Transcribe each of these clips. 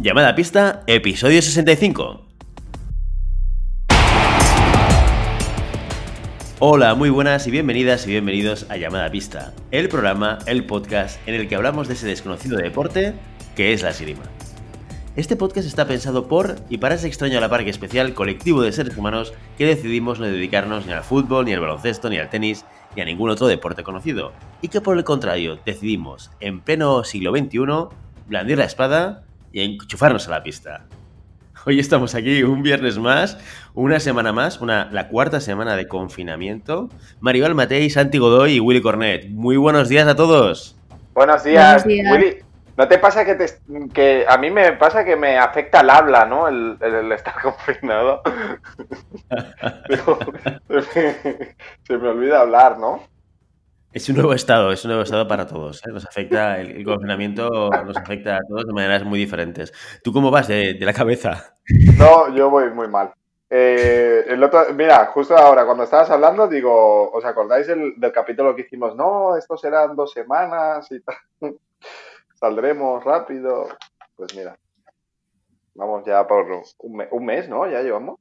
Llamada pista, episodio 65. Hola, muy buenas y bienvenidas y bienvenidos a Llamada Pista, el programa, el podcast en el que hablamos de ese desconocido deporte que es la esgrima. Este podcast está pensado por y para ese extraño a la par que especial colectivo de seres humanos que decidimos no dedicarnos ni al fútbol, ni al baloncesto, ni al tenis, ni a ningún otro deporte conocido, y que por el contrario decidimos, en pleno siglo XXI, blandir la espada y enchufarnos a la pista. Hoy estamos aquí un viernes más, una semana más, una, la cuarta semana de confinamiento. Maribel Matei, Santi Godoy y Willy Cornet. Muy buenos días a todos. Buenos días, Willy. ¿No te pasa que, te, que a mí me pasa que me afecta el habla, ¿no? El, estar confinado. se me olvida hablar, ¿no? Es un nuevo estado, es un nuevo estado para todos. ¿eh? Nos afecta, el, confinamiento nos afecta a todos de maneras muy diferentes. ¿Tú cómo vas de, la cabeza? No, yo voy muy mal. Eh, mira, justo ahora, cuando estabas hablando, digo, ¿os acordáis del, del capítulo que hicimos? No, estos eran dos semanas y tal saldremos rápido. Pues mira, vamos ya por un, mes, ¿no? Ya llevamos.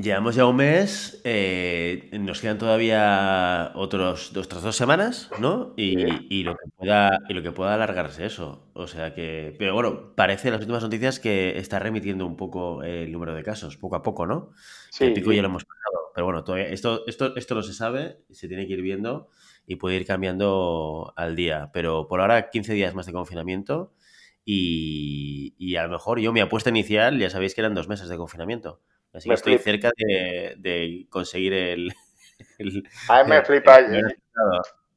Llevamos ya un mes, eh, nos quedan todavía otros, otras dos semanas, ¿no? Y, lo que pueda, y lo que pueda alargarse eso. O sea que. Pero bueno, parece las últimas noticias que está remitiendo un poco el número de casos, poco a poco, ¿no? Sí. El pico ya lo hemos pasado. Pero bueno, todavía, esto, esto, esto no se sabe, se tiene que ir viendo y puede ir cambiando al día. Pero por ahora 15 días más de confinamiento y, a lo mejor yo mi apuesta inicial, ya sabéis que eran dos meses de confinamiento. Así que estoy cerca de, conseguir el... a mí me flipa.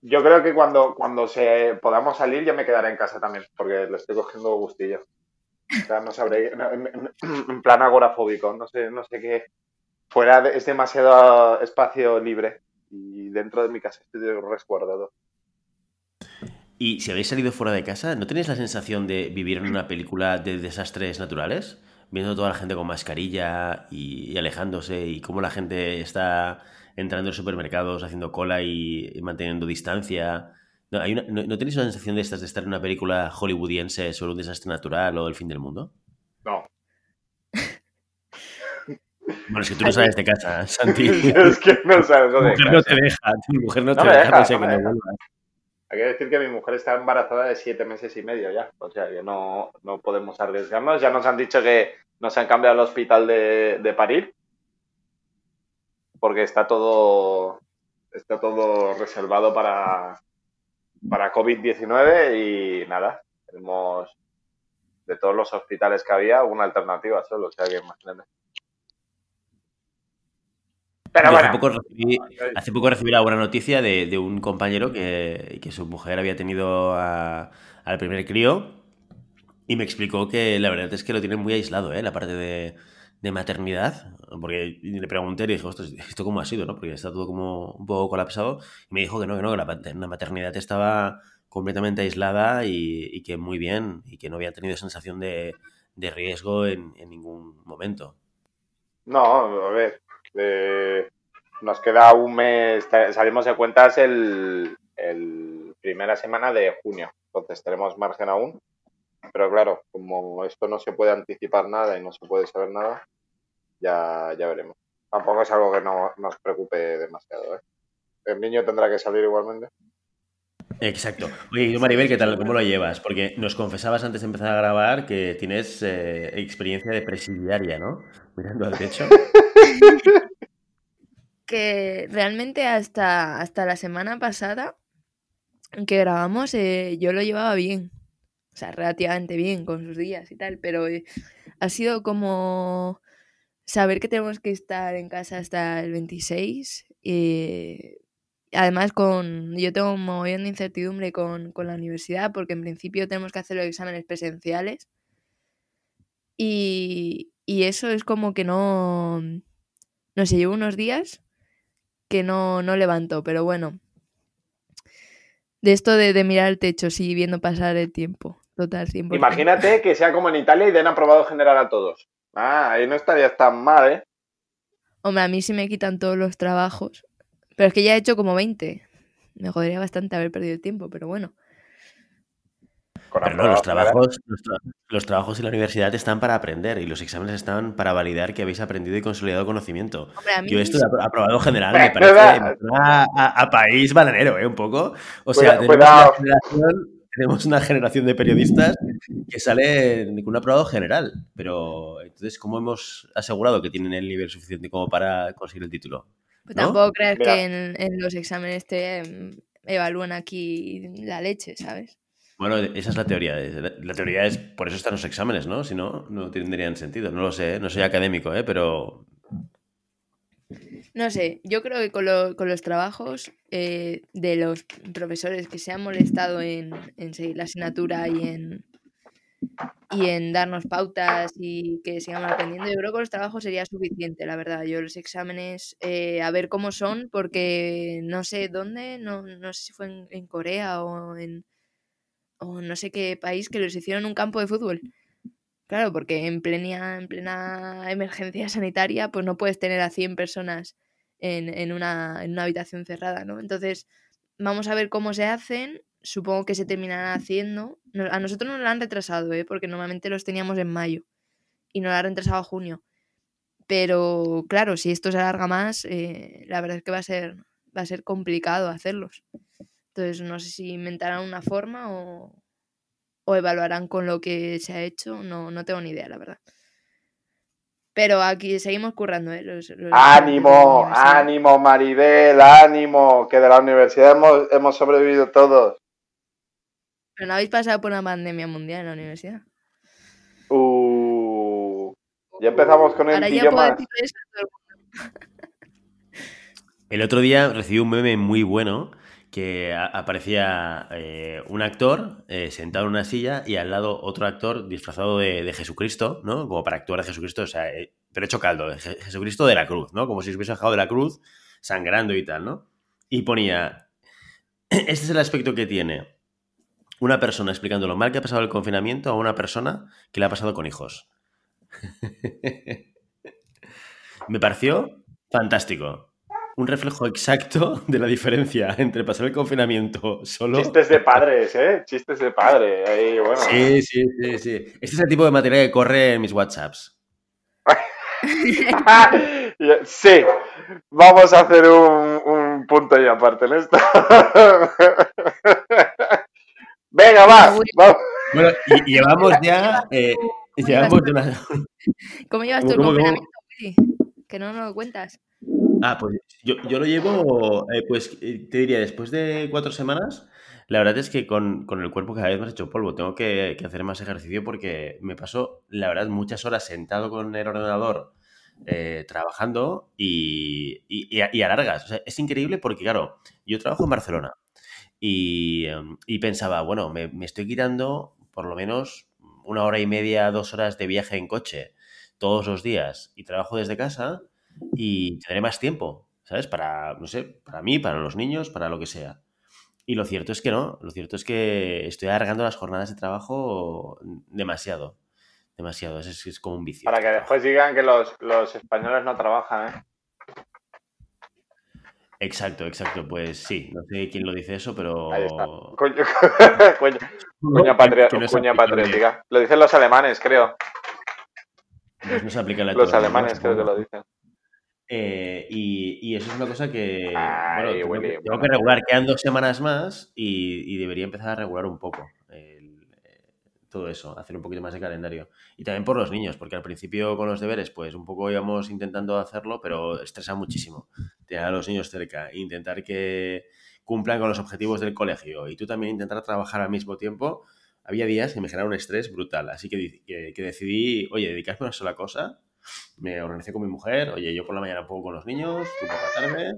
Yo creo que cuando, cuando se podamos salir ya me quedaré en casa también, porque le estoy cogiendo gustillo. O sea, no sabré, en plan agorafóbico, no sé, no sé qué. Fuera es demasiado espacio libre y dentro de mi casa estoy resguardado. Y si habéis salido fuera de casa, ¿no tenéis la sensación de vivir en una película de desastres naturales? Viendo toda la gente con mascarilla y, alejándose y cómo la gente está entrando en supermercados, haciendo cola y, manteniendo distancia. ¿No, hay ¿no, tenéis la sensación de estas de estar en una película hollywoodiense sobre un desastre natural o el fin del mundo? No, bueno, es que tú no sales de casa, Santi. es que no sabes dónde. Tu mujer no te deja, tu mujer no, te deja, que no Hay que decir que mi mujer está embarazada de siete meses y medio ya. O sea que no, no podemos arriesgarnos. Ya nos han dicho que nos han cambiado al hospital de, de parir. Porque está todo. Está todo reservado para, para COVID-19 y nada. Tenemos de todos los hospitales que había una alternativa solo. O sea que imagínate. Hace, poco recibí, hace poco recibí la buena noticia de, un compañero que, su mujer había tenido al primer crío y me explicó que la verdad es que lo tienen muy aislado, ¿eh? la parte de, maternidad, porque le pregunté y le dije, ¿esto cómo ha sido? ¿no? Porque está todo como un poco colapsado. Y me dijo que no, que no, que la, maternidad estaba completamente aislada y, que muy bien y que no había tenido sensación de, riesgo en, en ningún momento. No, a ver, eh, nos queda un mes, salimos de cuentas el, primera semana de junio, entonces tenemos margen aún. Pero claro, como esto no se puede anticipar nada y no se puede saber nada, ya, ya veremos. Tampoco es algo que no, nos preocupe demasiado. ¿eh? El niño tendrá que salir igualmente. Exacto. Oye, Maribel, ¿qué tal? ¿Cómo lo llevas? Porque nos confesabas antes de empezar a grabar que tienes eh, experiencia de presidiaria, ¿no? Mirando al techo. que realmente hasta, hasta la semana pasada que grabamos eh, yo lo llevaba bien. O sea, relativamente bien con sus días y tal, pero eh, ha sido como saber que tenemos que estar en casa hasta el 26 y además con yo tengo un montón de incertidumbre con, la universidad porque en principio tenemos que hacer los exámenes presenciales y, y eso es como que no no sé, llevo unos días que no, no levanto, pero bueno. De esto de, mirar el techo, sí, viendo pasar el tiempo. Total, 100%. Imagínate que sea como en Italia y den aprobado general a todos. Ah, ahí no estaría tan mal, ¿eh? Hombre, a mí sí me quitan todos los trabajos. Pero es que ya he hecho como 20. Me jodería bastante haber perdido el tiempo, pero bueno. Pero no, los trabajos, los, trabajos en la universidad están para aprender y los exámenes están para validar que habéis aprendido y consolidado conocimiento. Yo esto he aprobado general, me parece a, país bananero, ¿eh? Un poco. O sea, tenemos una, generación, de periodistas que salen con un aprobado general. Pero entonces, ¿cómo hemos asegurado que tienen el nivel suficiente como para conseguir el título? Pues tampoco crees que en, los exámenes te em, evalúan aquí la leche, ¿sabes? Bueno, esa es la teoría. La teoría es, por eso están los exámenes, ¿no? Si no, no tendrían sentido. No lo sé, ¿eh? no soy académico, ¿eh? Pero... No sé, yo creo que con, los trabajos eh, de los profesores que se han molestado en, seguir la asignatura y en, y en darnos pautas y que sigamos aprendiendo. Yo creo que los trabajos sería suficiente, la verdad. Yo los exámenes, eh, a ver cómo son, porque no sé dónde, no, no sé si fue en, Corea o en o no sé qué país que los hicieron un campo de fútbol. Claro, porque en plena, en plena emergencia sanitaria, pues no puedes tener a 100 personas en, en, una, en una habitación cerrada, ¿no? Entonces, vamos a ver cómo se hacen supongo que se terminará haciendo. A nosotros nos lo han retrasado, ¿eh? porque normalmente los teníamos en mayo y nos lo han retrasado a junio. Pero claro, si esto se alarga más, eh, la verdad es que va a ser, va a ser complicado hacerlos. Entonces no sé si inventarán una forma o, o evaluarán con lo que se ha hecho. No, no tengo ni idea, la verdad. Pero aquí seguimos currando, ¿eh? ánimo, ánimo, Maribel, ánimo, que de la universidad hemos, hemos sobrevivido todos. ¿Pero no habéis pasado por una pandemia mundial en la universidad? Uh, ya empezamos con el Ahora El otro día recibí un meme muy bueno que aparecía eh, un actor eh, sentado en una silla y al lado otro actor disfrazado de, Jesucristo, ¿no? Como para actuar de Jesucristo, o sea, eh, pero hecho caldo, de Jesucristo de la cruz, ¿no? Como si se hubiese bajado de la cruz sangrando y tal, ¿no? Y ponía, este es el aspecto que tiene una persona explicando lo mal que ha pasado el confinamiento a una persona que le ha pasado con hijos. Me pareció fantástico. Un reflejo exacto de la diferencia entre pasar el confinamiento solo. Chistes de padres, ¿eh? Chistes de padre. Sí, sí, sí, sí. Este es el tipo de material que corre en mis WhatsApps. sí, vamos a hacer un, un punto y aparte en esto. Venga, va. Bueno, y, llevamos ya. Eh, llevamos una... ¿Cómo llevas tú el confinamiento, Que no nos lo cuentas. Ah, pues yo, yo lo llevo, eh, pues eh, te diría, después de cuatro semanas, la verdad es que con, con, el cuerpo cada vez más hecho polvo. Tengo que, hacer más ejercicio porque me paso, la verdad, muchas horas sentado con el ordenador eh, trabajando y, y, y, a largas. O sea, es increíble porque, claro, yo trabajo en Barcelona Em, y, pensaba, bueno, me, estoy quitando por lo menos una hora y media, dos horas de viaje en coche todos los días y trabajo desde casa y tendré más tiempo, ¿sabes? Para, no sé, para mí, para los niños, para lo que sea. Y lo cierto es que no, lo cierto es que estoy alargando las jornadas de trabajo demasiado, demasiado, es, es como un vicio. Para que después digan que los, los españoles no trabajan, ¿eh? Exacto, exacto. Pues sí, no sé quién lo dice eso, pero. Ahí está. Cuña, patriótica. Lo dicen los alemanes, creo. Pues no se aplica la Los alemanes creo que lo dicen. Eh, y, eso es una cosa que. bueno, tengo, que, regular. Quedan dos semanas más y, debería empezar a regular un poco todo eso, hacer un poquito más de calendario. Y también por los niños, porque al principio con los deberes, pues un poco íbamos intentando hacerlo, pero estresa muchísimo tener a los niños cerca, intentar que cumplan con los objetivos del colegio y tú también intentar trabajar al mismo tiempo. Había días que me generaba un estrés brutal, así que, que, decidí, oye, dedicarme a una sola cosa. Me organicé con mi mujer, oye, yo por la mañana puedo con los niños, tú por la tarde,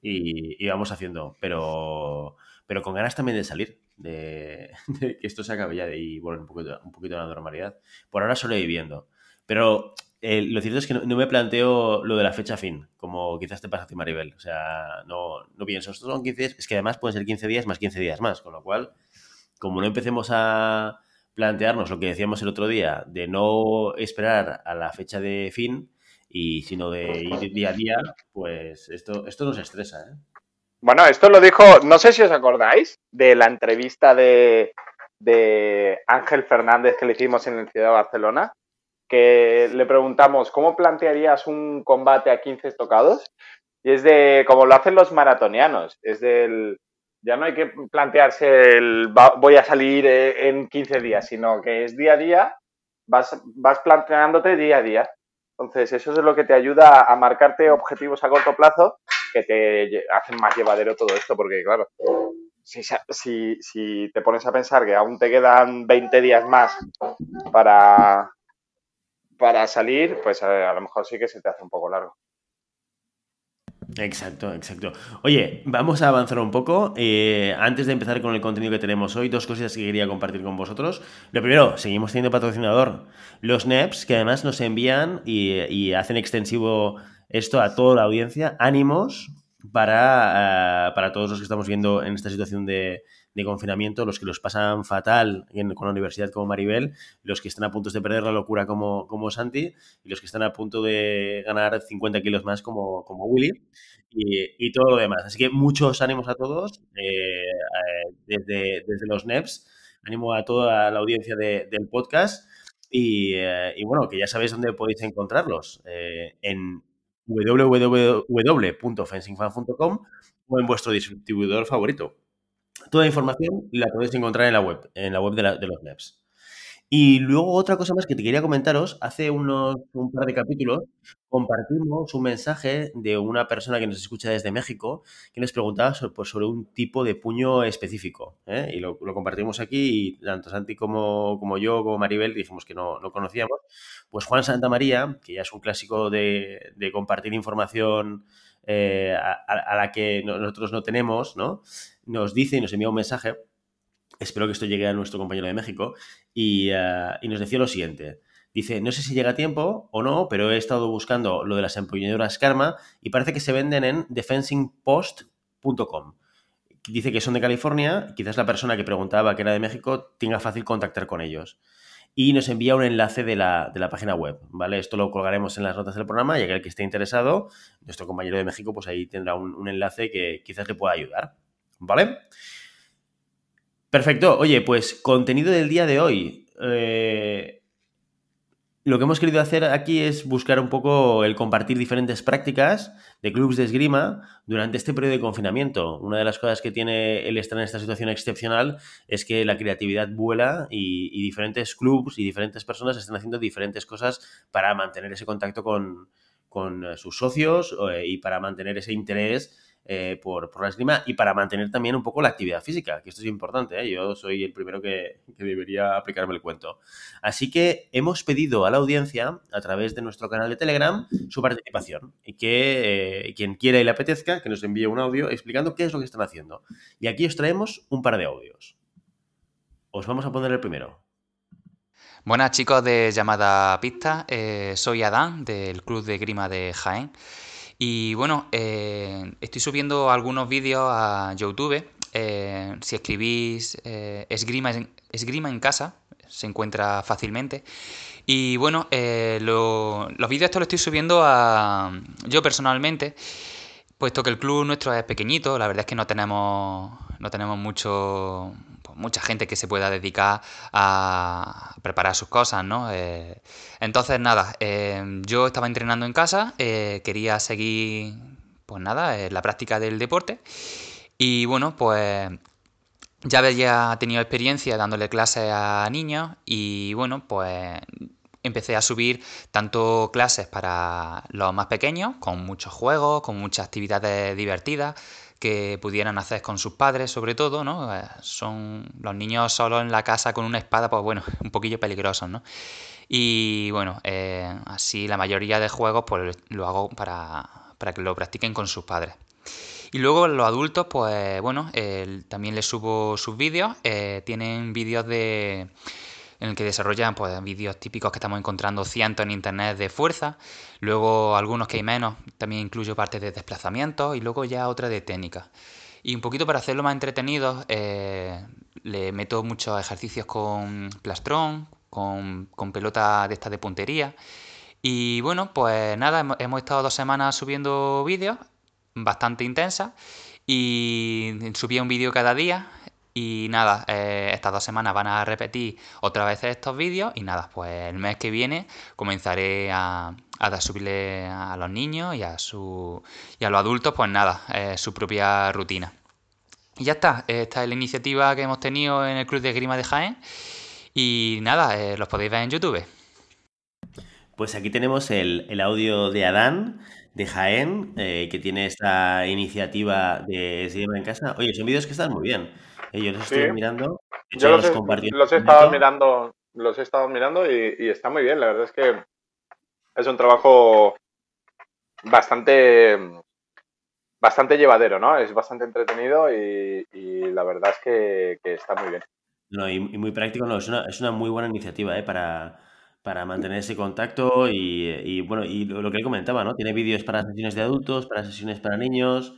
y, y vamos haciendo, pero, pero con ganas también de salir, de, que esto se acabe ya y volver un poquito, un poquito a la normalidad. Por ahora sobreviviendo. Pero eh, lo cierto es que no, me planteo lo de la fecha fin, como quizás te pasa a ti, Maribel. O sea, no, no pienso, estos son 15 días, es que además pueden ser 15 días más 15 días más, con lo cual, como no empecemos a plantearnos lo que decíamos el otro día, de no esperar a la fecha de fin, y sino de ir día a día, pues esto, esto nos estresa, ¿eh? Bueno, esto lo dijo, no sé si os acordáis de la entrevista de, de Ángel Fernández que le hicimos en el Ciudad de Barcelona, que le preguntamos, ¿cómo plantearías un combate a 15 tocados? Y es de, como lo hacen los maratonianos, es del, ya no hay que plantearse el voy a salir eh, en 15 días, sino que es día a día, vas, vas planteándote día a día. Entonces, eso es lo que te ayuda a marcarte objetivos a corto plazo que te hacen más llevadero todo esto, porque claro, si, si, si te pones a pensar que aún te quedan 20 días más para, para salir, pues a, a lo mejor sí que se te hace un poco largo. Exacto, exacto. Oye, vamos a avanzar un poco. Eh, antes de empezar con el contenido que tenemos hoy, dos cosas que quería compartir con vosotros. Lo primero, seguimos teniendo patrocinador. Los NEPs, que además nos envían y, hacen extensivo esto a toda la audiencia. Ánimos para, eh, para todos los que estamos viendo en esta situación de, de confinamiento, los que los pasan fatal con la universidad como Maribel, los que están a punto de perder la locura como, como Santi y los que están a punto de ganar 50 kilos más como, como Willy y, todo lo demás. Así que muchos ánimos a todos eh, eh, desde, desde los NEPs, ánimo a toda la audiencia del podcast y, eh, y, bueno, que ya sabéis dónde podéis encontrarlos en www.fencingfan.com o en vuestro distribuidor favorito. Toda la información la podéis encontrar en la web, en la web de, los NEPs. Y luego otra cosa más que te quería comentaros, hace unos un par de capítulos compartimos un mensaje de una persona que nos escucha desde México que nos preguntaba sobre, pues, sobre un tipo de puño específico. ¿eh? Y lo, compartimos aquí y tanto Santi como, como yo, como Maribel, dijimos que no, no conocíamos. Pues Juan Santa María, que ya es un clásico de, compartir información eh, a, la que nosotros no tenemos, ¿no? Nos dice y nos envía un mensaje, espero que esto llegue a nuestro compañero de México, y, eh, nos decía lo siguiente. Dice, no sé si llega a tiempo o no, pero he estado buscando lo de las empuñaduras Karma y parece que se venden en defensingpost.com. Dice que son de California, quizás la persona que preguntaba que era de México tenga fácil contactar con ellos y nos envía un enlace de la, página web, ¿vale? Esto lo colgaremos en las notas del programa y aquel que esté interesado, nuestro compañero de México, pues ahí tendrá un, enlace que quizás le pueda ayudar, ¿vale? Perfecto. Oye, pues contenido del día de hoy. Eh, lo que hemos querido hacer aquí es buscar un poco el compartir diferentes prácticas de clubes de esgrima durante este periodo de confinamiento. Una de las cosas que tiene el estar en esta situación excepcional es que la creatividad vuela y, diferentes clubes y diferentes personas están haciendo diferentes cosas para mantener ese contacto con, con sus socios eh, y para mantener ese interés eh, por, la esgrima y para mantener también un poco la actividad física, que esto es importante, ¿eh? yo soy el primero que, debería aplicarme el cuento. Así que hemos pedido a la audiencia, a través de nuestro canal de Telegram, su participación y que eh, quien quiera y le apetezca, que nos envíe un audio explicando qué es lo que están haciendo. Y aquí os traemos un par de audios. Os vamos a poner el primero. Buenas chicos de llamada pista, soy Adán del Club de Grima de Jaén. Y bueno, eh, estoy subiendo algunos vídeos a YouTube. Eh, si escribís eh, esgrima, esgrima en casa, se encuentra fácilmente. Y bueno, los vídeos estos los estoy subiendo a yo personalmente, puesto que el club nuestro es pequeñito, la verdad es que no tenemos, no tenemos mucho, mucha gente que se pueda dedicar a preparar sus cosas, ¿no? Eh, entonces, nada, eh, yo estaba entrenando en casa, eh, quería seguir, pues nada, la práctica del deporte y bueno, pues ya había tenido experiencia dándole clases a niños y bueno, pues empecé a subir tanto clases para los más pequeños, con muchos juegos, con muchas actividades divertidas, que pudieran hacer con sus padres, sobre todo, ¿no? Eh, son los niños solo en la casa con una espada, pues bueno, un poquillo peligrosos, ¿no? Y bueno, eh, así la mayoría de juegos pues lo hago para, que lo practiquen con sus padres. Y luego los adultos, pues bueno, también les subo sus vídeos. Eh, tienen vídeos de en el que desarrollan pues, vídeos típicos que estamos encontrando cientos en internet de fuerza, luego algunos que hay menos, también incluyo partes de desplazamiento y luego ya otra de técnica. Y un poquito para hacerlo más entretenido, eh, le meto muchos ejercicios con plastrón, con, con pelota de esta de puntería. Y bueno, pues nada, hemos, hemos estado dos semanas subiendo vídeos, bastante intensas, y subía un vídeo cada día Y nada, eh, estas dos semanas van a repetir otra vez estos vídeos y nada, pues el mes que viene comenzaré a, a subirle a los niños y a, su, y a los adultos, pues nada, eh, su propia rutina. Y ya está, esta es la iniciativa que hemos tenido en el Club de Grima de Jaén y nada, eh, los podéis ver en YouTube. Pues aquí tenemos el, audio de Adán, de Jaén, que tiene esta iniciativa de Cinema en Casa. Oye, son vídeos que están muy bien. Eh, yo los estoy mirando. yo los, he, estado mirando, los he estado mirando y, está muy bien. La verdad es que es un trabajo bastante bastante llevadero, ¿no? Es bastante entretenido y, la verdad es que está muy bien. No, y, muy práctico, no, es una, es una muy buena iniciativa ¿eh? para, para mantener ese contacto y, bueno, y lo, que él comentaba, ¿no? Tiene vídeos para sesiones de adultos, para sesiones para niños,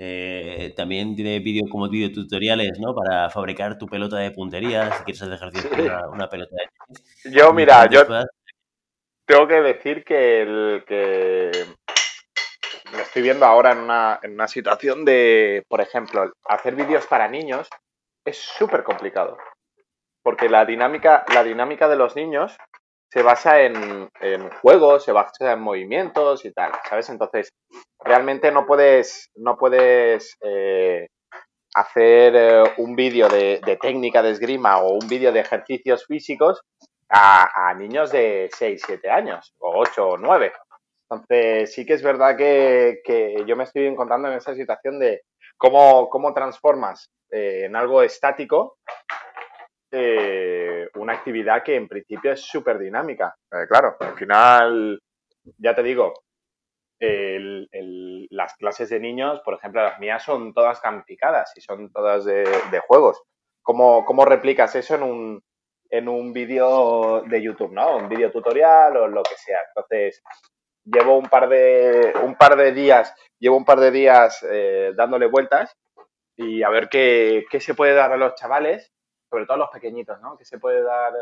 eh, también tiene vídeos como tutoriales, ¿no? Para fabricar tu pelota de puntería, si quieres hacer ejercicio con una, pelota de Yo, mira, yo tengo que decir que, el, que me estoy viendo ahora en una, en una situación de, por ejemplo, hacer vídeos para niños es súper complicado. Porque la dinámica, la dinámica de los niños se basa en, juegos, se basa en movimientos y tal, ¿sabes? Entonces, realmente no puedes, no puedes eh, hacer eh, un vídeo de, técnica de esgrima o un vídeo de ejercicios físicos a, niños de 6, 7 años, o 8 o 9. Entonces, sí que es verdad que, que yo me estoy encontrando en esa situación de cómo, cómo transformas eh, en algo estático eh, una actividad que en principio es súper dinámica. Eh, claro, al final, ya te digo, las clases de niños, por ejemplo, las mías son todas gamificadas y son todas de, juegos. ¿Cómo, ¿Cómo, replicas eso en un, en un vídeo de YouTube, ¿no? Un vídeo tutorial o lo que sea. Entonces, llevo un par de, un par de días, llevo un par de días dándole vueltas y a ver qué, se puede dar a los chavales, sobre todo a los pequeñitos, ¿no? ¿Qué se puede dar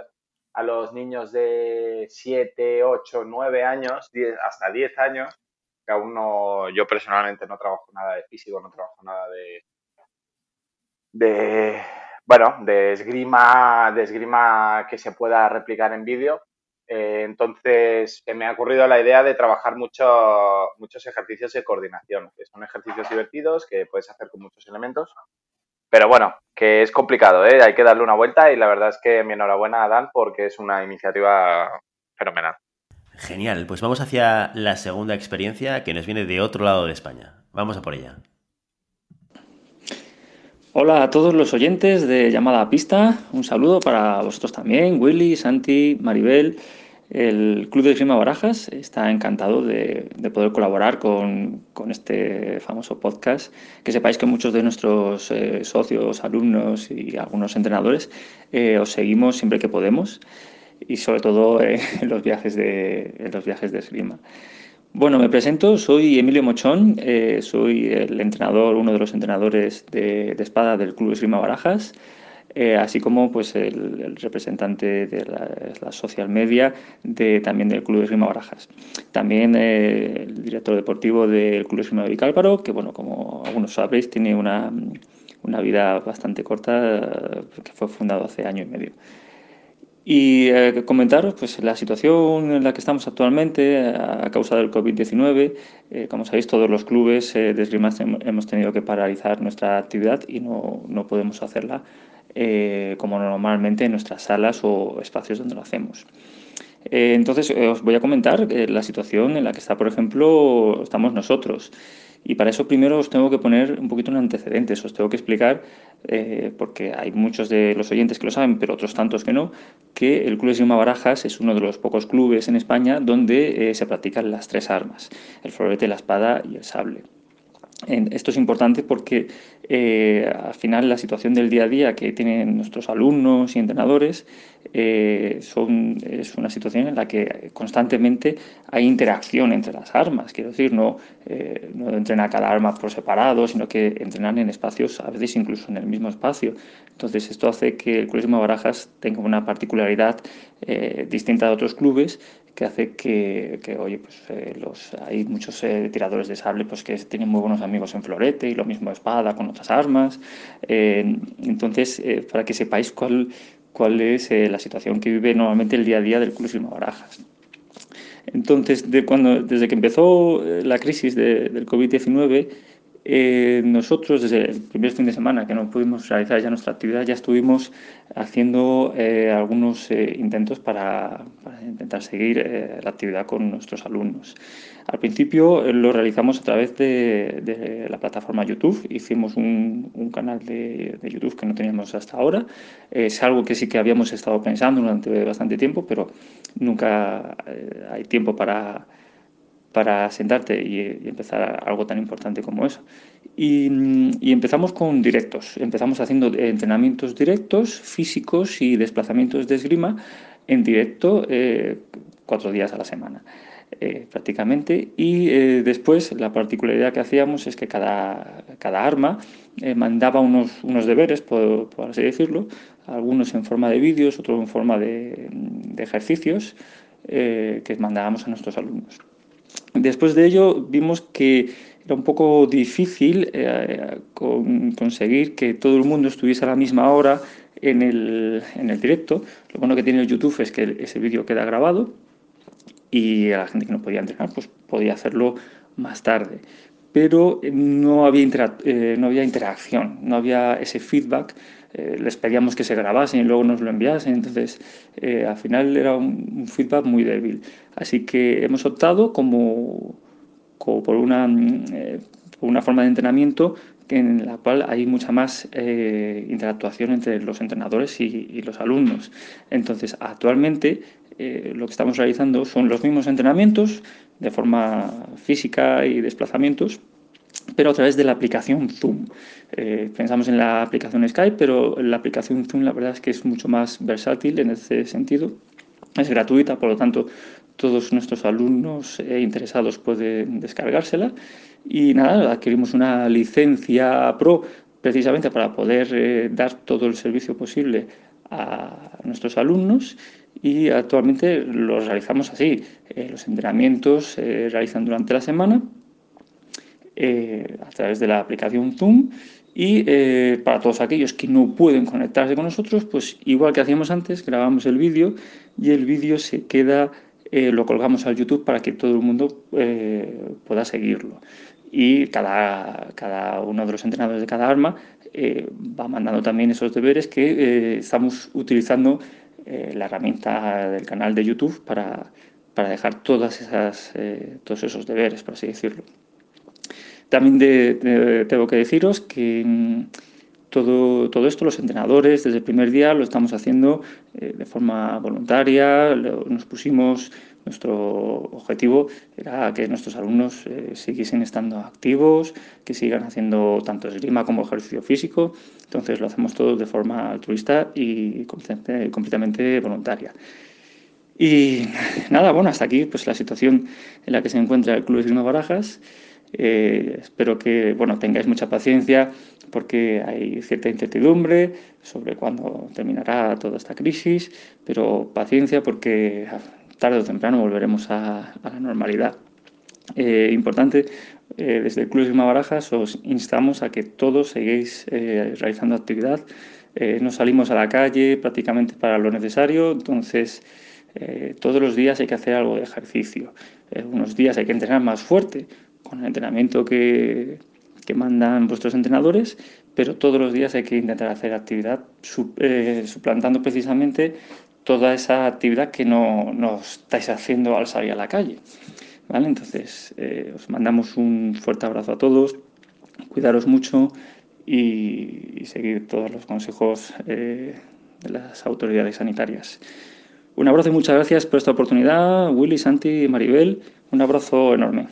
a los niños de 7, 8, 9 años, hasta 10 años, que aún no, yo personalmente no trabajo nada de físico, no trabajo nada de, de bueno, de esgrima, de esgrima que se pueda replicar en vídeo, eh, entonces, me ha ocurrido la idea de trabajar mucho, muchos ejercicios de coordinación, que son ejercicios divertidos que puedes hacer con muchos elementos. Pero bueno, que es complicado, ¿eh? hay que darle una vuelta y la verdad es que mi enhorabuena a Dan porque es una iniciativa fenomenal. Genial, pues vamos hacia la segunda experiencia que nos viene de otro lado de España. Vamos a por ella. Hola a todos los oyentes de Llamada a Pista. Un saludo para vosotros también, Willy, Santi, Maribel. El Club de Grima Barajas está encantado de, poder colaborar con, este famoso podcast. Que sepáis que muchos de nuestros eh, socios, alumnos y algunos entrenadores eh, os seguimos siempre que podemos y sobre todo en los viajes de, en los viajes de esgrima. Bueno, me presento, soy Emilio Mochón, eh, soy el entrenador, uno de los entrenadores de, espada del Club Esgrima Barajas, eh, así como pues el, representante de la, social media de, también del Club Esgrima Barajas. También eh, el director deportivo del Club Esgrima de Vicálvaro, que bueno, como algunos sabréis, tiene una, una vida bastante corta, que fue fundado hace año y medio. Y eh, comentaros pues, la situación en la que estamos actualmente a causa del COVID-19. Eh, como sabéis, todos los clubes eh, de esgrima hemos tenido que paralizar nuestra actividad y no, no podemos hacerla eh, como normalmente en nuestras salas o espacios donde lo hacemos. entonces, os voy a comentar la situación en la que está, por ejemplo, estamos nosotros. Y para eso primero os tengo que poner un poquito en antecedentes, os tengo que explicar, eh, porque hay muchos de los oyentes que lo saben, pero otros tantos que no, que el Club Esgrima Barajas es uno de los pocos clubes en España donde eh, se practican las tres armas, el florete, la espada y el sable. Esto es importante porque eh, al final la situación del día a día que tienen nuestros alumnos y entrenadores eh, es una situación en la que constantemente hay interacción entre las armas. Quiero decir, no, eh, no entrenar cada arma por separado, sino que entrenan en espacios, a veces incluso en el mismo espacio. Entonces esto hace que el Colegio de Barajas tenga una particularidad distinta de otros clubes que hace que, oye, pues eh, los, hay muchos eh, tiradores de sable pues, que tienen muy buenos amigos en florete y lo mismo espada con otras armas. entonces, para que sepáis cuál, cuál es la situación que vive normalmente el día a día del Club Silma Barajas. Entonces, de cuando, desde que empezó la crisis del COVID-19, eh, nosotros, desde el primer fin de semana que no pudimos realizar ya nuestra actividad, ya estuvimos haciendo eh, algunos eh, intentos para, intentar seguir la actividad con nuestros alumnos. Al principio lo realizamos a través de, la plataforma YouTube, hicimos un, canal de, de, YouTube que no teníamos hasta ahora. Es algo que sí que habíamos estado pensando durante bastante tiempo, pero nunca hay tiempo para para sentarte y, empezar algo tan importante como eso. Y, empezamos con directos, empezamos haciendo entrenamientos directos, físicos y desplazamientos de esgrima en directo eh, cuatro días a la semana. Eh, prácticamente y eh, después la particularidad que hacíamos es que cada, cada arma mandaba unos, unos deberes, por, así decirlo, algunos en forma de vídeos, otros en forma de, de ejercicios que mandábamos a nuestros alumnos. Después de ello vimos que era un poco difícil eh, conseguir que todo el mundo estuviese a la misma hora en el, directo. Lo bueno que tiene el YouTube es que ese vídeo queda grabado y a la gente que no podía entrenar pues podía hacerlo más tarde. Pero no había, eh, no había interacción, no había ese feedback eh, les pedíamos que se grabasen y luego nos lo enviasen, entonces eh, al final era un, feedback muy débil. Así que hemos optado como, por, una, eh, una forma de entrenamiento en la cual hay mucha más interactuación entre los entrenadores y, los alumnos. Entonces, actualmente lo que estamos realizando son los mismos entrenamientos de forma física y desplazamientos, pero a través de la aplicación Zoom. Eh, pensamos en la aplicación Skype, pero la aplicación Zoom la verdad es que es mucho más versátil en ese sentido. Es gratuita, por lo tanto todos nuestros alumnos e interesados pueden descargársela. Y nada, adquirimos una licencia Pro precisamente para poder eh, dar todo el servicio posible a nuestros alumnos y actualmente los realizamos así. los entrenamientos se realizan durante la semana eh, a través de la aplicación Zoom y eh, para todos aquellos que no pueden conectarse con nosotros, pues igual que hacíamos antes, grabamos el vídeo y el vídeo se queda, eh, lo colgamos al YouTube para que todo el mundo pueda seguirlo. Y cada, cada, uno de los entrenadores de cada arma va mandando también esos deberes que estamos utilizando la herramienta del canal de YouTube para, para dejar todas esas, todos esos deberes, por así decirlo. También tengo que deciros que mm, todo, todo esto, los entrenadores, desde el primer día lo estamos haciendo eh, de forma voluntaria, nos pusimos, nuestro objetivo era que nuestros alumnos eh, siguiesen estando activos, que sigan haciendo tanto esgrima como ejercicio físico, entonces lo hacemos todo de forma altruista y completamente voluntaria. Y nada, bueno, hasta aquí pues la situación en la que se encuentra el Club de Esgrima Barajas. Eh, espero que bueno, tengáis mucha paciencia porque hay cierta incertidumbre sobre cuándo terminará toda esta crisis, pero paciencia porque tarde o temprano volveremos a, la normalidad. Eh, importante, eh, desde el Club de Barajas os instamos a que todos seguís realizando actividad. no salimos a la calle prácticamente para lo necesario, entonces todos los días hay que hacer algo de ejercicio. unos días hay que entrenar más fuerte, con el entrenamiento que, mandan vuestros entrenadores, pero todos los días hay que intentar hacer actividad eh, suplantando precisamente toda esa actividad que no, no, estáis haciendo al salir a la calle. ¿Vale? Entonces, eh, os mandamos un fuerte abrazo a todos, cuidaros mucho y, seguir todos los consejos eh, de las autoridades sanitarias. Un abrazo y muchas gracias por esta oportunidad, Willy, Santi y Maribel. Un abrazo enorme.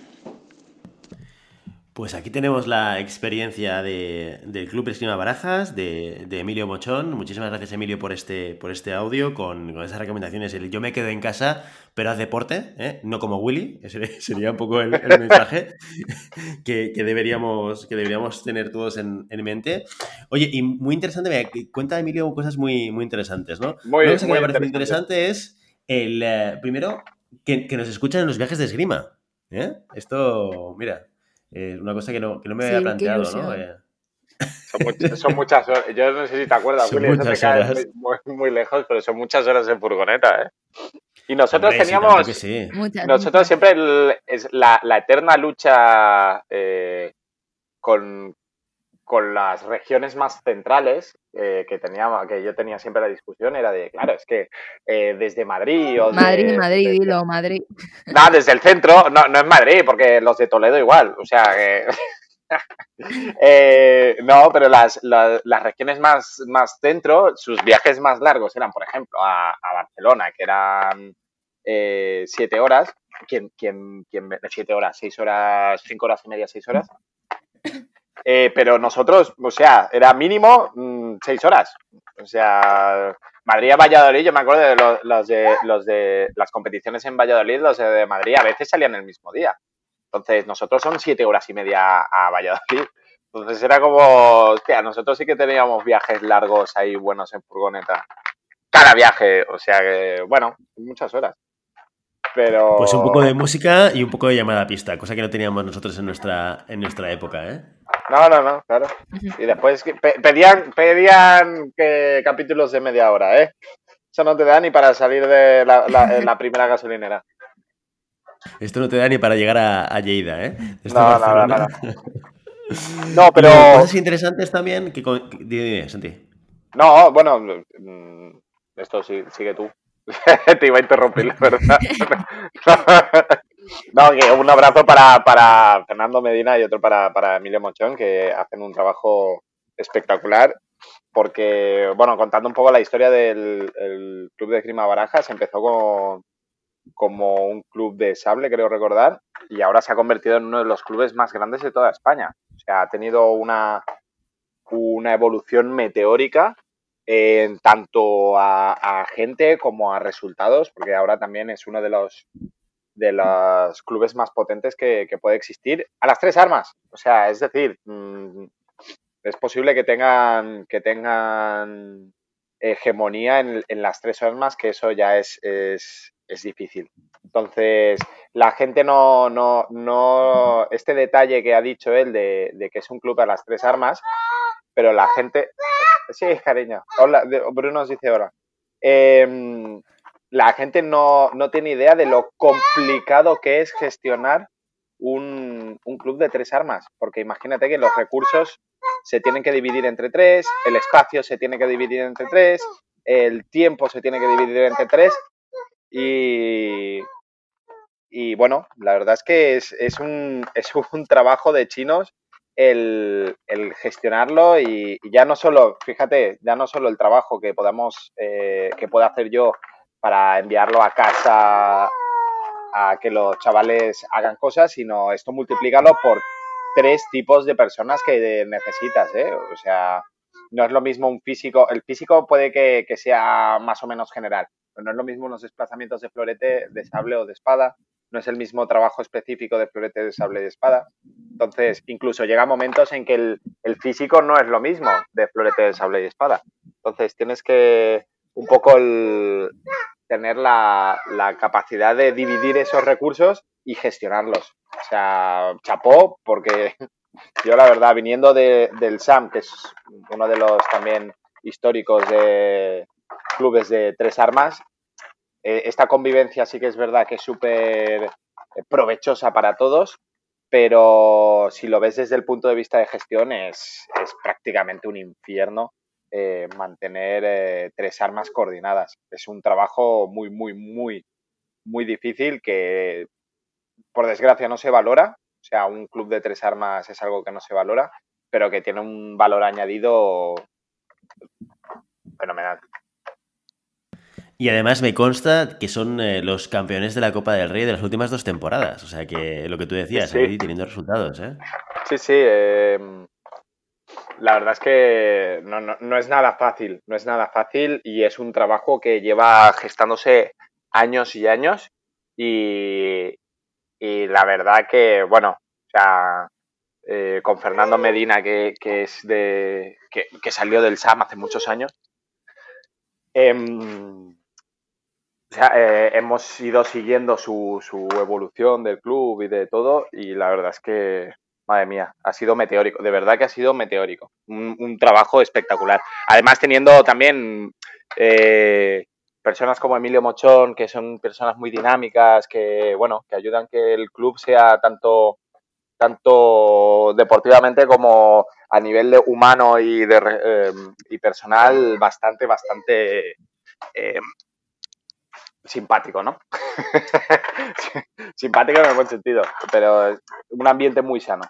Pues aquí tenemos la experiencia del Club Esgrima Barajas, de, Emilio Mochón. Muchísimas gracias, Emilio, por este, por este audio, con, esas recomendaciones. yo me quedo en casa, pero haz deporte, ¿eh? no como Willy, ese sería un poco el, mensaje que, deberíamos, que deberíamos tener todos en, mente. Oye, y muy interesante, cuenta Emilio cosas muy, muy interesantes, ¿no? Muy, Lo que me parece interesante es el, eh, primero, que, nos escuchan en los viajes de esgrima. ¿eh? Esto, mira, es una cosa que no, que no me había planteado, ¿no? Eh, son, muchas horas. Yo no sé si te acuerdas, Willy, muy, muy, lejos, pero son muchas horas en furgoneta, ¿eh? Y nosotros teníamos. nosotros siempre es la, la, eterna lucha eh, con, con las regiones más centrales eh, que teníamos, que yo tenía siempre la discusión era de, claro, es que eh, desde Madrid o Madrid, Madrid, dilo, Madrid. No, desde el centro, no, no es Madrid, porque los de Toledo igual, o sea, eh, no, pero las, las, regiones más, más centro, sus viajes más largos eran, por ejemplo, a, a Barcelona, que eran siete horas. ¿Quién, quién, quién, siete horas, seis horas, cinco horas y media, seis horas? Eh, pero nosotros, o sea, era mínimo mm, seis horas. O sea, Madrid a Valladolid, yo me acuerdo de los, de los de las competiciones en Valladolid, los de Madrid a veces salían el mismo día. Entonces, nosotros son siete horas y media a Valladolid. Entonces era como, hostia, nosotros sí que teníamos viajes largos ahí buenos en furgoneta. Cada viaje, o sea que, bueno, muchas horas. Pero... Pues un poco de música y un poco de llamada a pista, cosa que no teníamos nosotros en nuestra, en nuestra época, ¿eh? No, no, no, claro. Y después pedían, pedían que, capítulos de media hora, ¿eh? Eso no te da ni para salir de la primera gasolinera. Esto no te da ni para llegar a, a Lleida, ¿eh? no, no, no, no, pero... cosas interesantes también que... Dime, Santi. No, bueno, mm, esto sigue tú. te iba a interrumpir, la verdad. no, un abrazo para, para Fernando Medina y otro para, para Emilio Mochón, que hacen un trabajo espectacular porque, bueno, contando un poco la historia del Club de Esgrima Barajas, empezó como un club de sable, creo recordar, y ahora se ha convertido en uno de los clubes más grandes de toda España. O sea, ha tenido una, una evolución meteórica en tanto a, gente como a resultados, porque ahora también es uno de los de los clubes más potentes que, puede existir a las tres armas. O sea, es decir, mm, es posible que tengan que tengan hegemonía en, en, las tres armas, que eso ya es, es, es difícil. Entonces, la gente no, no, no, este detalle que ha dicho él de, que es un club a las tres armas, pero la gente, sí, cariño, hola, Bruno nos dice ahora, em, la gente no, no, tiene idea de lo complicado que es gestionar un, un club de tres armas, porque imagínate que los recursos se tienen que dividir entre tres, el espacio se tiene que dividir entre tres, el tiempo se tiene que dividir entre tres y, y bueno, la verdad es que es, es, un, es un trabajo de chinos el, el gestionarlo y, ya no solo, fíjate, ya no solo el trabajo que podamos, eh, que pueda hacer yo para enviarlo a casa a que los chavales hagan cosas, sino esto multiplícalo por tres tipos de personas que necesitas, ¿eh? O sea, no es lo mismo un físico, el físico puede que, sea más o menos general, no es lo mismo unos desplazamientos de florete, de sable o de espada, no es el mismo trabajo específico de florete, de sable y de espada. Entonces, incluso llega momentos en que el, físico no es lo mismo de florete, de sable y espada. Entonces, tienes que un poco tener la, capacidad de dividir esos recursos y gestionarlos. O sea, chapó, porque yo la verdad, viniendo del SAM, que es uno de los también históricos de, clubes de tres armas. Eh, esta convivencia sí que es verdad que es súper provechosa para todos, pero si lo ves desde el punto de vista de gestión es, prácticamente un infierno eh, mantener tres armas coordinadas. Es un trabajo muy, muy, muy, muy difícil que por desgracia no se valora. O sea, un club de tres armas es algo que no se valora, pero que tiene un valor añadido fenomenal. Y además me consta que son eh, los campeones de la Copa del Rey de las últimas dos temporadas. O sea que lo que tú decías, sí. teniendo resultados, ¿eh? Sí, sí. Em, la verdad es que no, es nada fácil. No es nada fácil y es un trabajo que lleva gestándose años y años. Y, la verdad que, bueno, o sea, eh, con Fernando Medina, que, es de. Que, salió del SAM hace muchos años. Em, eh, hemos ido siguiendo su, su, evolución del club y de todo y la verdad es que, madre mía, ha sido meteórico, de verdad que ha sido meteórico, un, trabajo espectacular. Además teniendo también eh, personas como Emilio Mochón, que son personas muy dinámicas, que, bueno, que ayudan que el club sea tanto tanto deportivamente como a nivel de humano y, de, eh, y personal bastante, bastante eh, simpático, ¿no? simpático en el buen sentido, pero un ambiente muy sano.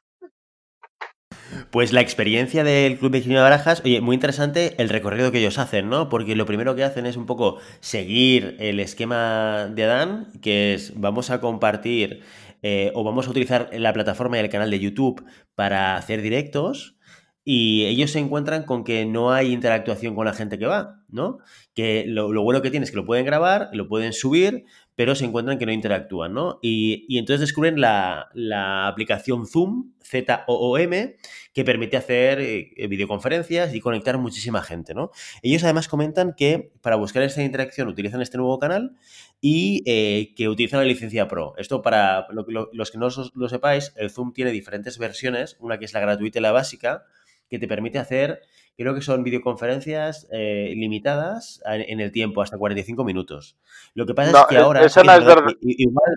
Pues la experiencia del Club de Barajas, oye, muy interesante el recorrido que ellos hacen, ¿no? Porque lo primero que hacen es un poco seguir el esquema de Adán, que es vamos a compartir eh, o vamos a utilizar la plataforma y el canal de YouTube para hacer directos y ellos se encuentran con que no hay interactuación con la gente que va, ¿no? Que lo, lo bueno que tiene es que lo pueden grabar, lo pueden subir, pero se encuentran que no interactúan, ¿no? Y, y entonces descubren la, la, aplicación Zoom, Z-O-O-M, que permite hacer eh, videoconferencias y conectar muchísima gente, ¿no? Ellos además comentan que para buscar esta interacción utilizan este nuevo canal y eh, que utilizan la licencia Pro. Esto para lo, lo, los que no lo sepáis, el Zoom tiene diferentes versiones, una que es la gratuita y la básica, que te permite hacer, creo que son videoconferencias eh, limitadas en el tiempo, hasta 45 minutos. Lo que pasa no, es que ahora... Eso no es verdad. Igual,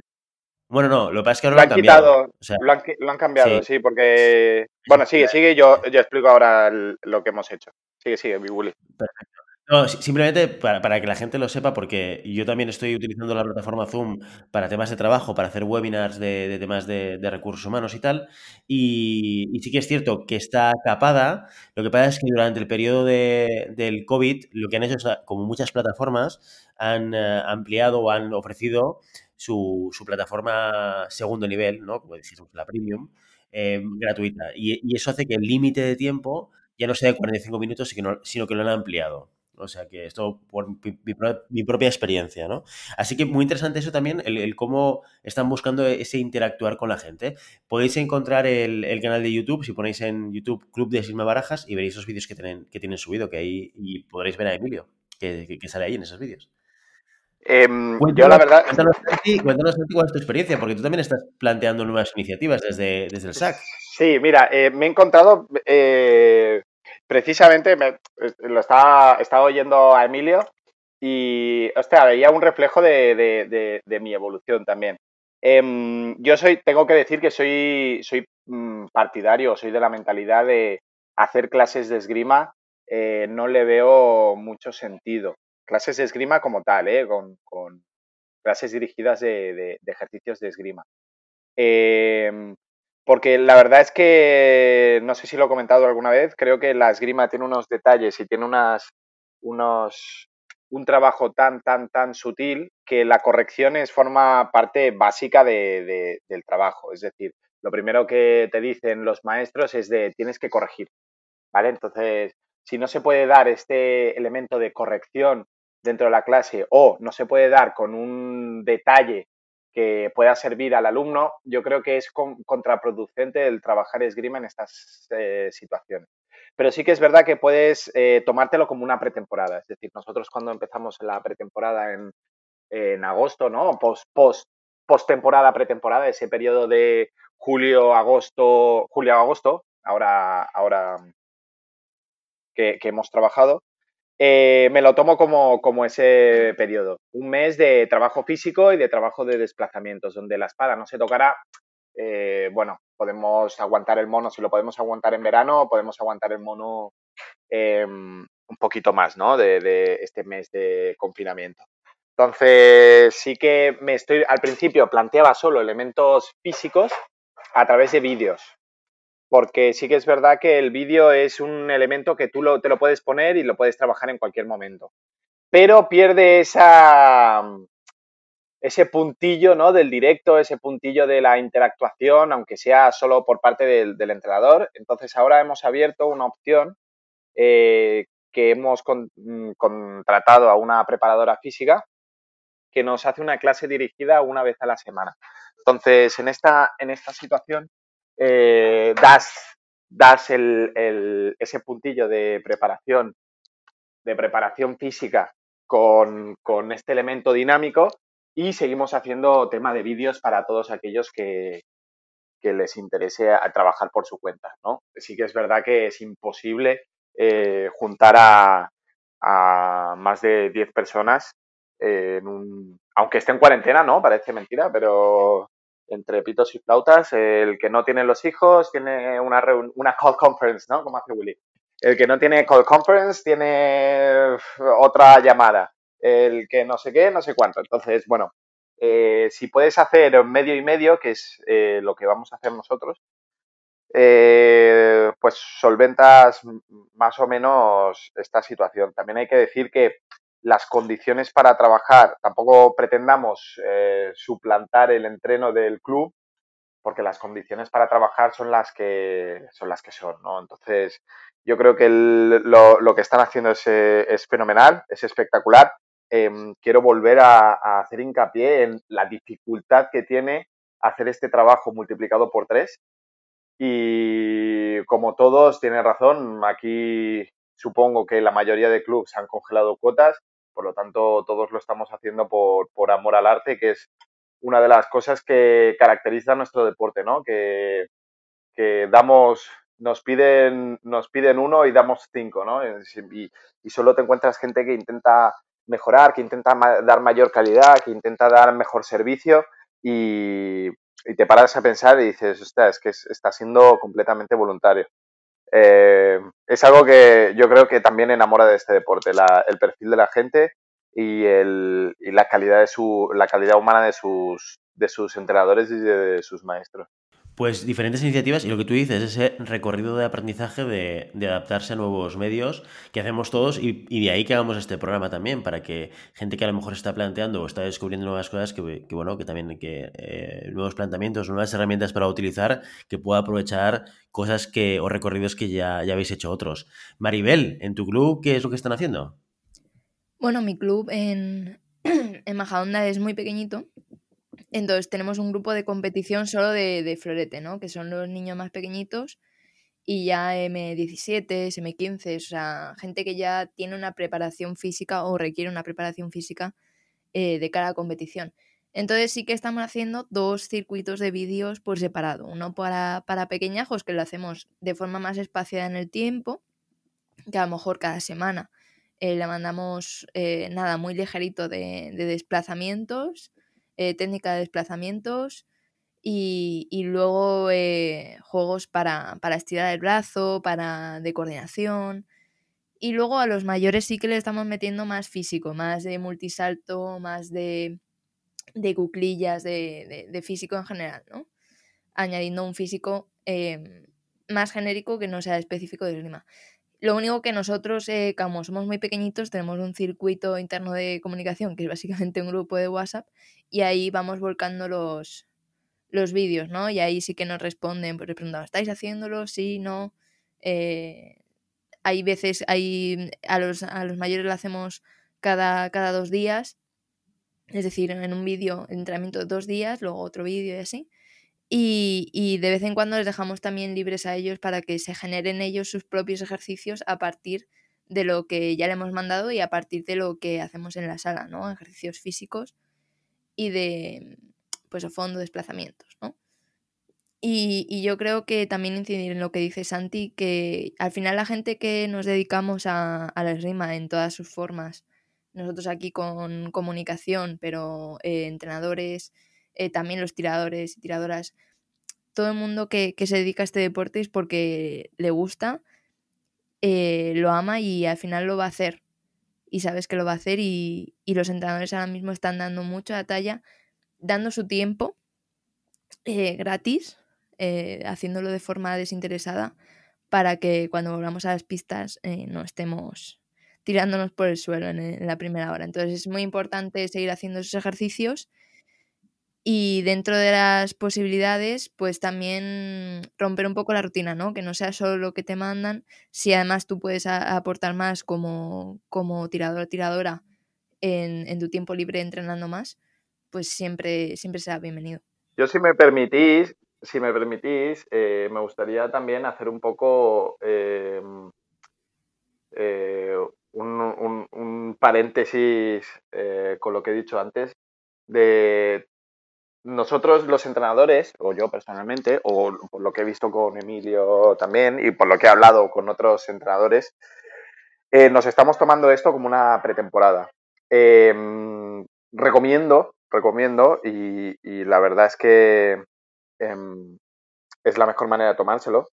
bueno, no, lo que pasa es que ahora lo han, lo han cambiado. Quitado, o sea, lo, han, lo, han, cambiado, sí, sí porque... Bueno, sigue, sigue, yo, yo explico ahora el, lo que hemos hecho. Sigue, sigue, Biguli. Perfecto. No, simplemente para, para, que la gente lo sepa, porque yo también estoy utilizando la plataforma Zoom para temas de trabajo, para hacer webinars de, de temas de, de, recursos humanos y tal. Y, sí que es cierto que está capada. Lo que pasa es que durante el periodo de, del COVID, lo que han hecho es, como muchas plataformas, han uh, ampliado o han ofrecido su, su, plataforma segundo nivel, ¿no? Como decimos, la premium, eh, gratuita. Y, y, eso hace que el límite de tiempo ya no sea de 45 minutos, sino que lo han ampliado. O sea que esto por mi, mi, mi, propia experiencia, ¿no? Así que muy interesante eso también, el, el, cómo están buscando ese interactuar con la gente. Podéis encontrar el, el, canal de YouTube, si ponéis en YouTube Club de Silma Barajas y veréis los vídeos que tienen, que tienen subido, que ahí y podréis ver a Emilio, que, que, que sale ahí en esos vídeos. Eh, yo la verdad... Cuéntanos, cuéntanos, cuál es tu experiencia, porque tú también estás planteando nuevas iniciativas desde, desde el SAC. Sí, mira, eh, me he encontrado... Eh precisamente me, lo estaba, estaba oyendo a Emilio y, hostia, veía un reflejo de, de, mi evolución también. Eh, yo soy, tengo que decir que soy, soy mm, partidario, soy de la mentalidad de hacer clases de esgrima, eh, no le veo mucho sentido. Clases de esgrima como tal, eh, con, con clases dirigidas de, ejercicios de esgrima. Porque la verdad es que, no sé si lo he comentado alguna vez, creo que la esgrima tiene unos detalles y tiene unas, unos, un trabajo tan, tan, tan sutil que la corrección es forma parte básica de, de, del trabajo. Es decir, lo primero que te dicen los maestros es de tienes que corregir, ¿vale? Entonces, si no se puede dar este elemento de corrección dentro de la clase o no se puede dar con un detalle que pueda servir al alumno, yo creo que es con, contraproducente el trabajar esgrima en estas eh, situaciones. Pero sí que es verdad que puedes eh, tomártelo como una pretemporada. Es decir, nosotros cuando empezamos la pretemporada en, en agosto, ¿no? Post, post, post temporada, pretemporada, ese periodo de julio, agosto, julio, agosto, ahora, ahora que hemos trabajado, eh, me lo tomo como, como, ese periodo. Un mes de trabajo físico y de trabajo de desplazamientos, donde la espada no se tocará. Eh, bueno, podemos aguantar el mono, si lo podemos aguantar en verano, podemos aguantar el mono eh, un poquito más, ¿no? De, de, este mes de confinamiento. Entonces, sí que me estoy, al principio planteaba solo elementos físicos a través de vídeos, porque sí que es verdad que el vídeo es un elemento que tú lo, te lo puedes poner y lo puedes trabajar en cualquier momento. Pero pierde esa, ese puntillo ¿no? del directo, ese puntillo de la interactuación, aunque sea solo por parte del, del entrenador. Entonces ahora hemos abierto una opción eh, que hemos con, mm, contratado a una preparadora física que nos hace una clase dirigida una vez a la semana. Entonces, en esta, en esta situación eh, das, das el, el, ese puntillo de preparación, de preparación física con, con este elemento dinámico y seguimos haciendo tema de vídeos para todos aquellos que, que les interese a, trabajar por su cuenta, ¿no? Sí que es verdad que es imposible eh, juntar a, a, más de 10 personas en un... Aunque esté en cuarentena, ¿no? Parece mentira, pero entre pitos y flautas, el que no tiene los hijos tiene una, una call conference, ¿no? Como hace Willy. El que no tiene call conference tiene otra llamada. El que no sé qué, no sé cuánto. Entonces, bueno, eh, si puedes hacer medio y medio, que es eh, lo que vamos a hacer nosotros, eh, pues solventas más o menos esta situación. También hay que decir que las condiciones para trabajar, tampoco pretendamos suplantar el entreno del club, porque las condiciones para trabajar son las que son las que son, ¿no? Entonces, yo creo que lo, que están haciendo es, es fenomenal, es espectacular Em, quiero volver a, hacer hincapié en la dificultad que tiene hacer este trabajo multiplicado por tres. Y como todos, tienen razón, aquí supongo que la mayoría de clubes han congelado cuotas, por lo tanto todos lo estamos haciendo por, por amor al arte, que es una de las cosas que caracteriza nuestro deporte, ¿no? Que, que damos, nos piden, nos piden uno y damos cinco, ¿no? Y, y, solo te encuentras gente que intenta mejorar, que intenta dar mayor calidad, que intenta dar mejor servicio y, te paras a pensar y dices, ostras, es que está siendo completamente voluntario. Eh, es algo que yo creo que también enamora de este deporte, el perfil de la gente y, el, y la calidad de su, la calidad humana de sus, de sus entrenadores y de sus maestros. Pues diferentes iniciativas y lo que tú dices, ese recorrido de aprendizaje de, adaptarse a nuevos medios que hacemos todos y, de ahí que hagamos este programa también, para que gente que a lo mejor está planteando o está descubriendo nuevas cosas, que, bueno, que también que eh, nuevos planteamientos, nuevas herramientas para utilizar, que pueda aprovechar cosas que o recorridos que ya, ya habéis hecho otros. Maribel, ¿en tu club qué es lo que están haciendo? Bueno, mi club en, en Majadonda es muy pequeñito entonces tenemos un grupo de competición solo de, de florete, ¿no? Que son los niños más pequeñitos y ya M17, M15, o sea, gente que ya tiene una preparación física o requiere una preparación física eh, de cara a competición. Entonces sí que estamos haciendo dos circuitos de vídeos por separado. Uno para, para pequeñajos, que lo hacemos de forma más espaciada en el tiempo, que a lo mejor cada semana eh, le mandamos eh, nada muy ligerito de, de desplazamientos eh, técnica de desplazamientos y, luego eh, juegos para, estirar el brazo, para de coordinación. Y luego a los mayores sí que le estamos metiendo más físico, más de multisalto, más de, de cuclillas, de, físico en general, ¿no? Añadiendo un físico em, más genérico que no sea específico de esgrima. Lo único que nosotros, eh, como somos muy pequeñitos, tenemos un circuito interno de comunicación, que es básicamente un grupo de WhatsApp, y ahí vamos volcando los, los vídeos, ¿no? Y ahí sí que nos responden, pues les preguntamos, ¿estáis haciéndolo? Sí, no. Eh, hay veces, hay, a, los, a los mayores lo hacemos cada, cada dos días, es decir, en un vídeo, entrenamiento de dos días, luego otro vídeo y así. Y, de vez en cuando les dejamos también libres a ellos para que se generen ellos sus propios ejercicios a partir de lo que ya le hemos mandado y a partir de lo que hacemos en la sala, ¿no? Ejercicios físicos y de, pues a fondo, desplazamientos, ¿no? Y, yo creo que también incidir en lo que dice Santi, que al final la gente que nos dedicamos a, a la esgrima en todas sus formas, nosotros aquí con comunicación, pero eh, entrenadores, eh, también los tiradores y tiradoras, todo el mundo que, se dedica a este deporte es porque le gusta, eh, lo ama y al final lo va a hacer. Y sabes que lo va a hacer y, los entrenadores ahora mismo están dando mucha talla, dando su tiempo eh, gratis, haciéndolo de forma desinteresada para que cuando volvamos a las pistas no estemos tirándonos por el suelo en, la primera hora. Entonces es muy importante seguir haciendo esos ejercicios y dentro de las posibilidades, pues también romper un poco la rutina, ¿no? Que no sea solo lo que te mandan, si además tú puedes aportar más como, como tirador o tiradora en, tu tiempo libre entrenando más, pues siempre, siempre será bienvenido. Yo si me permitís, si me permitís, eh, me gustaría también hacer un poco eh, eh, un, paréntesis eh, con lo que he dicho antes, de nosotros los entrenadores, o yo personalmente, o por lo que he visto con Emilio también y por lo que he hablado con otros entrenadores, eh, nos estamos tomando esto como una pretemporada. Em, recomiendo, recomiendo, y, la verdad es que em, es la mejor manera de tomárselo,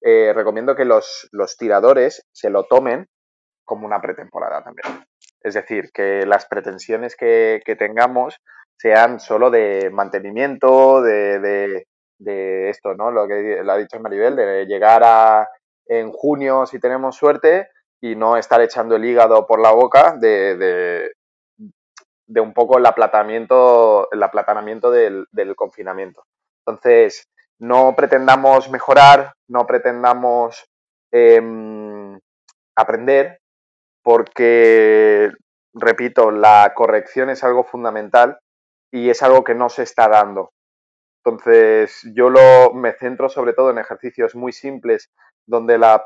eh, recomiendo que los, los tiradores se lo tomen como una pretemporada también. Es decir, que las pretensiones que, tengamos sean solo de mantenimiento, de, esto, ¿no? Lo que lo ha dicho Maribel, de llegar a en junio si tenemos suerte y no estar echando el hígado por la boca de, de, un poco el aplatamiento, el aplatanamiento del, confinamiento. Entonces, no pretendamos mejorar, no pretendamos em, aprender, porque, repito, la corrección es algo fundamental y es algo que no se está dando. Entonces, yo lo, me centro sobre todo en ejercicios muy simples, donde la,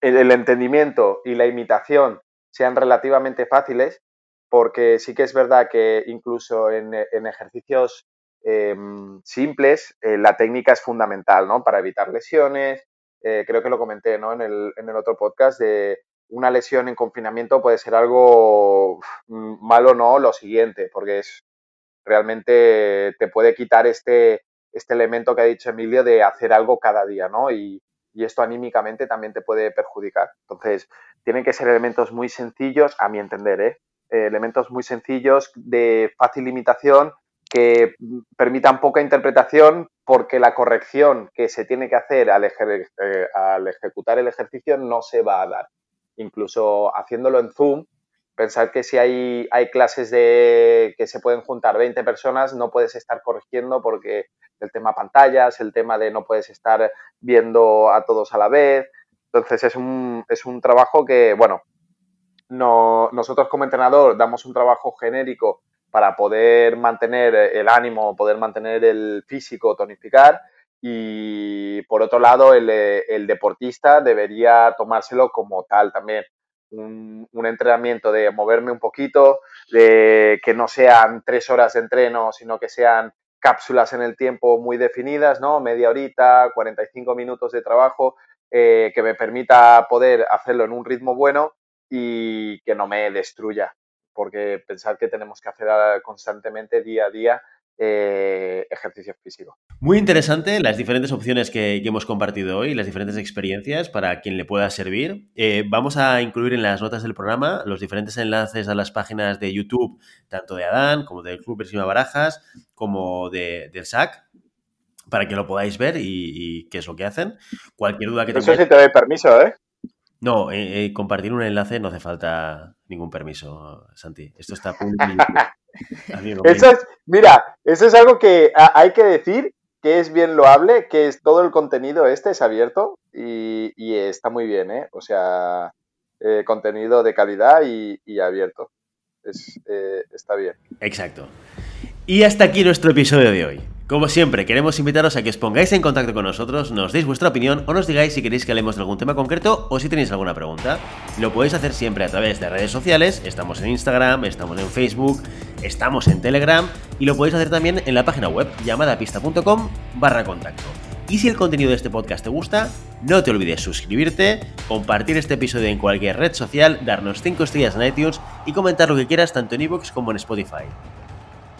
el, entendimiento y la imitación sean relativamente fáciles, porque sí que es verdad que incluso en, ejercicios em, simples eh, la técnica es fundamental, ¿no? Para evitar lesiones. Eh, creo que lo comenté, ¿no? En el, en el otro podcast de una lesión en confinamiento puede ser algo malo no lo siguiente, porque es realmente te puede quitar este, este elemento que ha dicho Emilio de hacer algo cada día, ¿no? Y, esto anímicamente también te puede perjudicar. Entonces, tienen que ser elementos muy sencillos, a mi entender, ¿eh? eh elementos muy sencillos de fácil limitación que permitan poca interpretación porque la corrección que se tiene que hacer al, eh, al ejecutar el ejercicio no se va a dar incluso haciéndolo en Zoom, pensar que si hay, hay clases de que se pueden juntar 20 personas, no puedes estar corrigiendo porque el tema pantallas, el tema de no puedes estar viendo a todos a la vez. Entonces es un, es un trabajo que, bueno, no, nosotros como entrenador damos un trabajo genérico para poder mantener el ánimo, poder mantener el físico, tonificar, y por otro lado el, el deportista debería tomárselo como tal también. Un, entrenamiento de moverme un poquito, de que no sean tres horas de entreno, sino que sean cápsulas en el tiempo muy definidas, ¿no? Media horita, 45 minutos de trabajo, eh, que me permita poder hacerlo en un ritmo bueno y que no me destruya, porque pensar que tenemos que hacer constantemente día a día eh, ejercicio físico. Muy interesante las diferentes opciones que, hemos compartido hoy, las diferentes experiencias para quien le pueda servir. Eh, vamos a incluir en las notas del programa los diferentes enlaces a las páginas de YouTube, tanto de Adán como del Club Persima Barajas, como de, del SAC, para que lo podáis ver y, qué es lo que hacen. Cualquier duda que tengáis. Eso sí te doy permiso, ¿eh? No, eh, compartir un enlace no hace falta ningún permiso, Santi. Esto está público. eso es, mira, eso es algo que hay que decir que es bien loable, que es todo el contenido este es abierto y, está muy bien, ¿eh? O sea, eh, contenido de calidad y, abierto. Eh, está bien. Exacto. Y hasta aquí nuestro episodio de hoy. Como siempre, queremos invitaros a que os pongáis en contacto con nosotros, nos deis vuestra opinión o nos digáis si queréis que hablemos de algún tema concreto o si tenéis alguna pregunta. Lo podéis hacer siempre a través de redes sociales, estamos en Instagram, estamos en Facebook, estamos en Telegram y lo podéis hacer también en la página web llamadapista.com barra contacto. Y si el contenido de este podcast te gusta, no te olvides suscribirte, compartir este episodio en cualquier red social, darnos 5 estrellas en iTunes y comentar lo que quieras tanto en iVoox como en Spotify.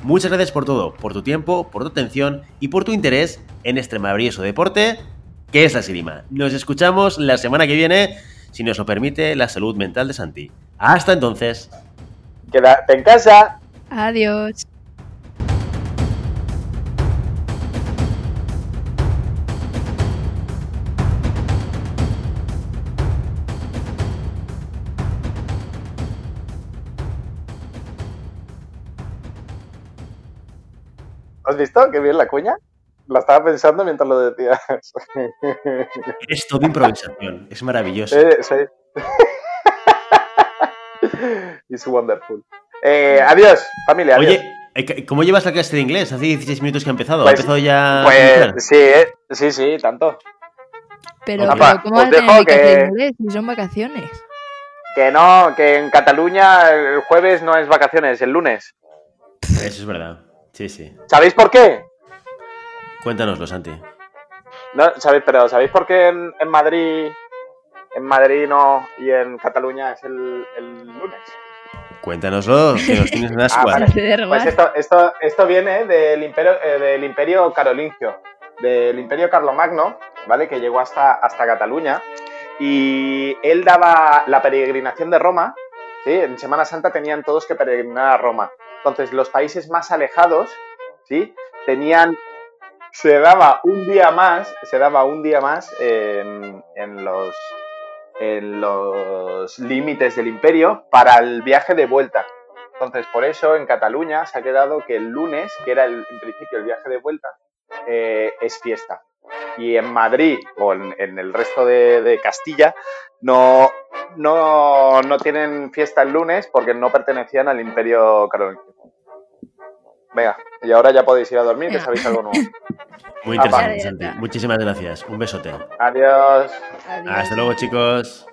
Muchas gracias por todo, por tu tiempo, por tu atención y por tu interés en este maravilloso deporte que es la Sirima. Nos escuchamos la semana que viene, si nos lo permite la salud mental de Santi. Hasta entonces. Quédate en casa. Adiós. ¿Has visto qué bien la cuña? La estaba pensando mientras lo decías. Es todo improvisación, es maravilloso. sí. It's wonderful. Eh, adiós, familia. Oye, eh, ¿cómo llevas la clase de inglés? Hace 16 minutos que ha empezado. ¿Ha pues, empezado ya? Pues sí, eh, sí, sí, tanto. Pero, ¿cómo vas a que... inglés si son vacaciones? Que no, que en Cataluña el jueves no es vacaciones, el lunes. Eso es verdad. Sí, sí. ¿Sabéis por qué? Cuéntanoslo, Santi. No, ¿sabéis, pero ¿sabéis por qué en, en Madrid, en Madrid no y en Cataluña es el, el lunes? Cuéntanoslo, que nos tienes en la Ah, vale. Pues esto, esto, esto viene del imperio, eh, del imperio carolingio, del imperio carlomagno, ¿vale? Que llegó hasta, hasta Cataluña. Y él daba la peregrinación de Roma, ¿sí? En Semana Santa tenían todos que peregrinar a Roma. Entonces, los países más alejados, ¿sí? Tenían. Se daba un día más, se daba un día más en, los en los límites del imperio para el viaje de vuelta. Entonces, por eso en Cataluña se ha quedado que el lunes, que era el- en principio el viaje de vuelta, eh, es fiesta. Y en Madrid o en, en el resto de, de Castilla no, no, no tienen fiesta el lunes porque no pertenecían al imperio carolingio. Venga, y ahora ya podéis ir a dormir, que sabéis algo nuevo. Muy Ah, interesante. Santi. Muchísimas gracias. Un besote. Adiós. Adiós. Hasta luego, chicos.